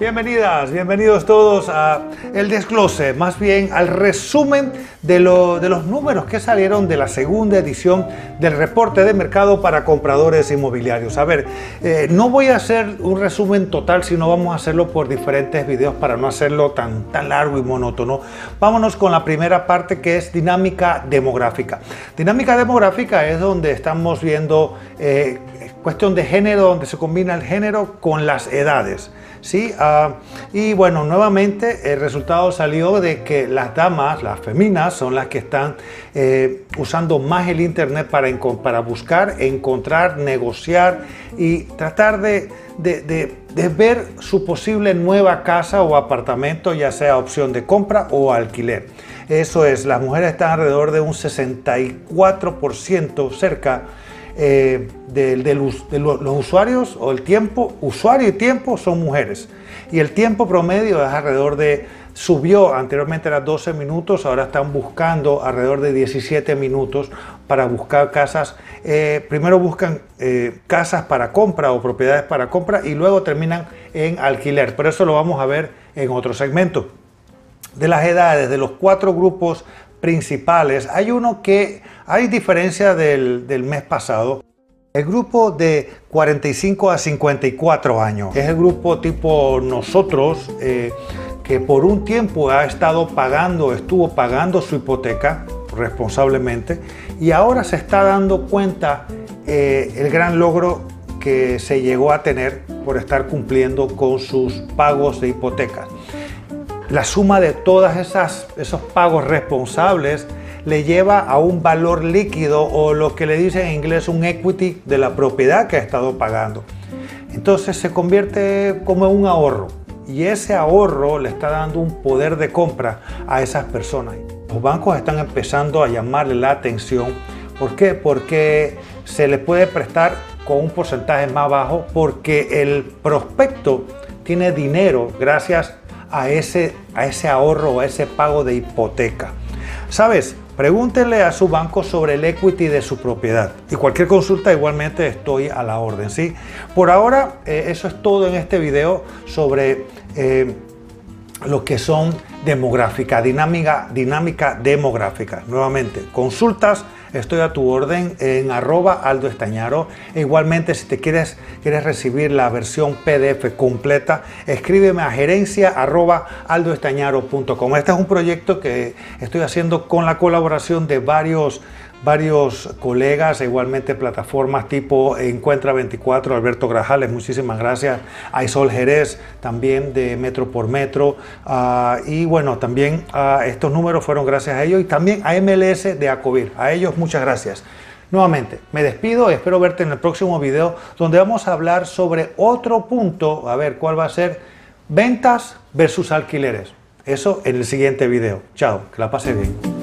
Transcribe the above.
Bienvenidas, bienvenidos todos a el desglose, más bien al resumen de, los números que salieron de la segunda edición del reporte de mercado para compradores inmobiliarios. A ver, eh, no voy a hacer un resumen total, sino vamos a hacerlo por diferentes videos para no hacerlo tan, tan largo y monótono. Vámonos con la primera parte que es dinámica demográfica. Dinámica demográfica es donde estamos viendo eh, cuestión de género, donde se combina el género con las edades. ¿sí? Ah, y bueno, nuevamente el resultado salió de que las damas, las feminas, son las que están eh, usando más el Internet para, buscar, encontrar, negociar y tratar de, de, de, ver su posible nueva casa o apartamento, ya sea opción de compra o alquiler. Eso es, las mujeres están alrededor de un 64% cerca eh, de, los, usuarios o el tiempo, usuario y tiempo son mujeres. Y el tiempo promedio es alrededor de, subió anteriormente era 12 minutos, ahora están buscando alrededor de 17 minutos para buscar casas. Eh, primero buscan eh, casas para compra o propiedades para compra y luego terminan en alquiler. Pero eso lo vamos a ver en otro segmento. De las edades, de los cuatro grupos principales. Hay uno que hay diferencia del, mes pasado. El grupo de 45 a 54 años es el grupo tipo nosotros eh, que por un tiempo ha estado pagando, estuvo pagando su hipoteca responsablemente y ahora se está dando cuenta eh, el gran logro que se llegó a tener por estar cumpliendo con sus pagos de hipotecas. La suma de todos esos pagos responsables le lleva a un valor líquido o lo que le dicen en inglés un equity de la propiedad que ha estado pagando. Entonces se convierte como un ahorro y ese ahorro le está dando un poder de compra a esas personas. Los bancos están empezando a llamarle la atención. ¿Por qué? Porque se le puede prestar con un porcentaje más bajo porque el prospecto tiene dinero gracias ese, a ese ahorro a ese pago de hipoteca. ¿Sabes? Pregúntenle a su banco sobre el equity de su propiedad. Y cualquier consulta igualmente estoy a la orden. ¿sí? Por ahora, eh, eso es todo en este video sobre eh, lo que son demográfica, dinámica, dinámica demográfica. Nuevamente, consultas Estoy a tu orden en arroba Aldo Estañaro. E igualmente, si te quieres, quieres recibir la versión PDF completa, escríbeme a gerencia arroba aldoestañaro.com. Este es un proyecto que estoy haciendo con la colaboración de varios varios colegas, igualmente plataformas tipo Encuentra 24, Alberto Grajales, muchísimas gracias, a Isol Jerez también de Metro por Metro, ah, y bueno, también a estos números fueron gracias a ellos y también a MLS de Acovir, a ellos muchas gracias. Nuevamente, me despido espero verte en el próximo video donde vamos a hablar sobre otro punto, a ver cuál va a ser ventas versus alquileres. Eso en el siguiente video. Chao, que la pase bien.